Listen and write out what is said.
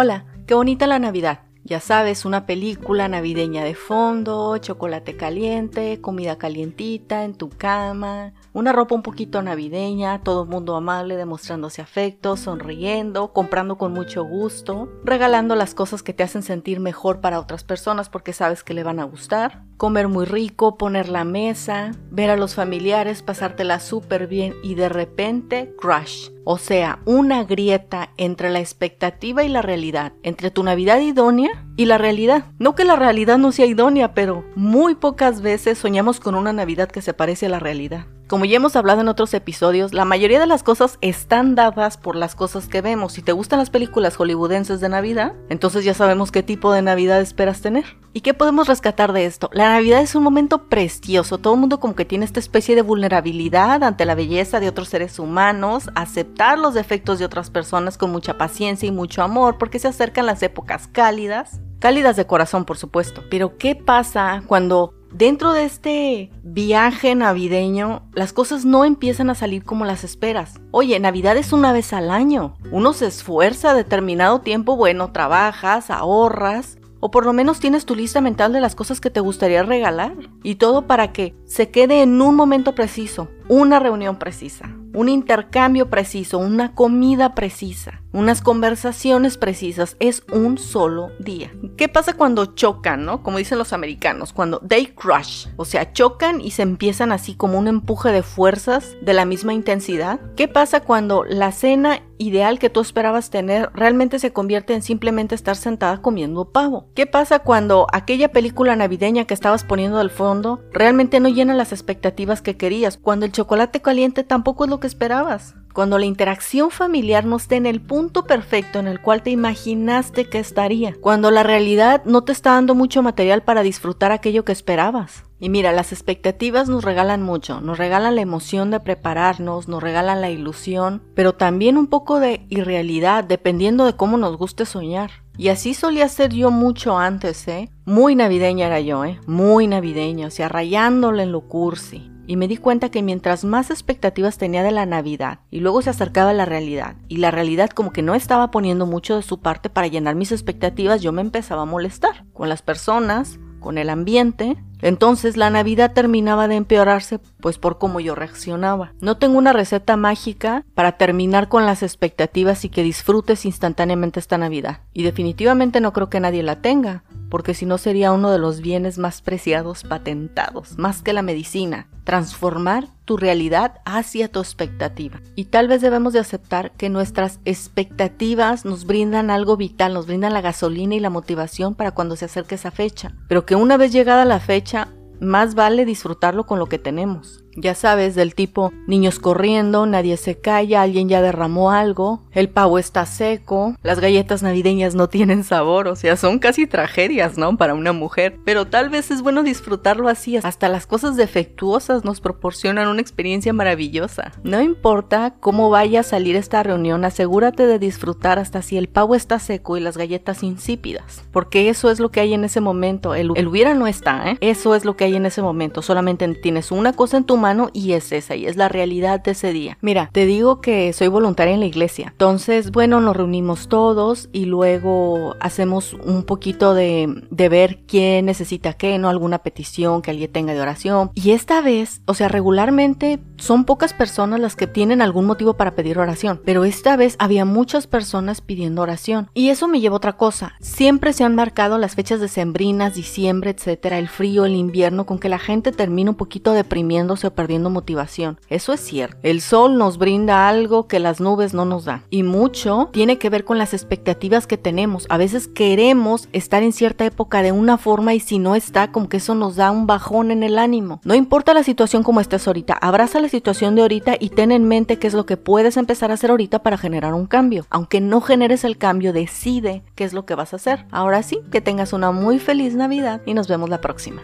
Hola, qué bonita la Navidad. Ya sabes, una película navideña de fondo, chocolate caliente, comida calientita en tu cama, una ropa un poquito navideña, todo el mundo amable demostrándose afecto, sonriendo, comprando con mucho gusto, regalando las cosas que te hacen sentir mejor para otras personas porque sabes que le van a gustar, comer muy rico, poner la mesa, ver a los familiares, pasártela súper bien y de repente crush. O sea, una grieta entre la expectativa y la realidad, entre tu Navidad idónea y la realidad. No que la realidad no sea idónea, pero muy pocas veces soñamos con una Navidad que se parece a la realidad. Como ya hemos hablado en otros episodios, la mayoría de las cosas están dadas por las cosas que vemos. Si te gustan las películas hollywoodenses de Navidad, entonces ya sabemos qué tipo de Navidad esperas tener. ¿Y qué podemos rescatar de esto? La Navidad es un momento precioso. Todo el mundo como que tiene esta especie de vulnerabilidad ante la belleza de otros seres humanos, aceptar los defectos de otras personas con mucha paciencia y mucho amor, porque se acercan las épocas cálidas. Cálidas de corazón, por supuesto. Pero ¿qué pasa cuando Dentro de este viaje navideño, las cosas no empiezan a salir como las esperas. Oye, Navidad es una vez al año. Uno se esfuerza determinado tiempo, bueno, trabajas, ahorras, o por lo menos tienes tu lista mental de las cosas que te gustaría regalar. Y todo para que se quede en un momento preciso, una reunión precisa, un intercambio preciso, una comida precisa, unas conversaciones precisas. Es un solo día. ¿Qué pasa cuando chocan, no? Como dicen los americanos, cuando they crush. O sea, chocan y se empiezan así como un empuje de fuerzas de la misma intensidad. ¿Qué pasa cuando la cena ideal que tú esperabas tener realmente se convierte en simplemente estar sentada comiendo pavo? ¿Qué pasa cuando aquella película navideña que estabas poniendo al fondo realmente no llena las expectativas que querías? Cuando el chocolate caliente tampoco es lo que esperabas. Cuando la interacción familiar no esté en el punto perfecto en el cual te imaginaste que estaría. Cuando la realidad no te está dando mucho material para disfrutar aquello que esperabas. Y mira, las expectativas nos regalan mucho, nos regalan la emoción de prepararnos, nos regalan la ilusión, pero también un poco de irrealidad, dependiendo de cómo nos guste soñar. Y así solía ser yo mucho antes, ¿eh? Muy navideña era yo, ¿eh? Muy navideña, o sea, en lo cursi y me di cuenta que mientras más expectativas tenía de la Navidad y luego se acercaba la realidad y la realidad como que no estaba poniendo mucho de su parte para llenar mis expectativas, yo me empezaba a molestar con las personas, con el ambiente. Entonces la Navidad terminaba de empeorarse pues por cómo yo reaccionaba. No tengo una receta mágica para terminar con las expectativas y que disfrutes instantáneamente esta Navidad. Y definitivamente no creo que nadie la tenga porque si no sería uno de los bienes más preciados patentados, más que la medicina, transformar tu realidad hacia tu expectativa. Y tal vez debemos de aceptar que nuestras expectativas nos brindan algo vital, nos brindan la gasolina y la motivación para cuando se acerque esa fecha, pero que una vez llegada la fecha, más vale disfrutarlo con lo que tenemos. Ya sabes, del tipo niños corriendo, nadie se calla, alguien ya derramó algo, el pavo está seco, las galletas navideñas no tienen sabor, o sea, son casi tragedias, ¿no? Para una mujer. Pero tal vez es bueno disfrutarlo así, hasta las cosas defectuosas nos proporcionan una experiencia maravillosa. No importa cómo vaya a salir esta reunión, asegúrate de disfrutar hasta si el pavo está seco y las galletas insípidas, porque eso es lo que hay en ese momento, el, el hubiera no está, ¿eh? Eso es lo que hay en ese momento, solamente tienes una cosa en tu mano y es esa y es la realidad de ese día. Mira, te digo que soy voluntaria en la iglesia. Entonces, bueno, nos reunimos todos y luego hacemos un poquito de, de ver quién necesita qué, ¿no? Alguna petición que alguien tenga de oración. Y esta vez, o sea, regularmente son pocas personas las que tienen algún motivo para pedir oración, pero esta vez había muchas personas pidiendo oración. Y eso me lleva a otra cosa. Siempre se han marcado las fechas decembrinas, diciembre, etcétera, el frío, el invierno, con que la gente termina un poquito deprimiéndose o perdiendo motivación. Eso es cierto. El sol nos brinda algo que las nubes no nos dan. Y mucho tiene que ver con las expectativas que tenemos. A veces queremos estar en cierta época de una forma y si no está, como que eso nos da un bajón en el ánimo. No importa la situación como estés ahorita, abraza situación de ahorita y ten en mente qué es lo que puedes empezar a hacer ahorita para generar un cambio. Aunque no generes el cambio, decide qué es lo que vas a hacer. Ahora sí, que tengas una muy feliz Navidad y nos vemos la próxima.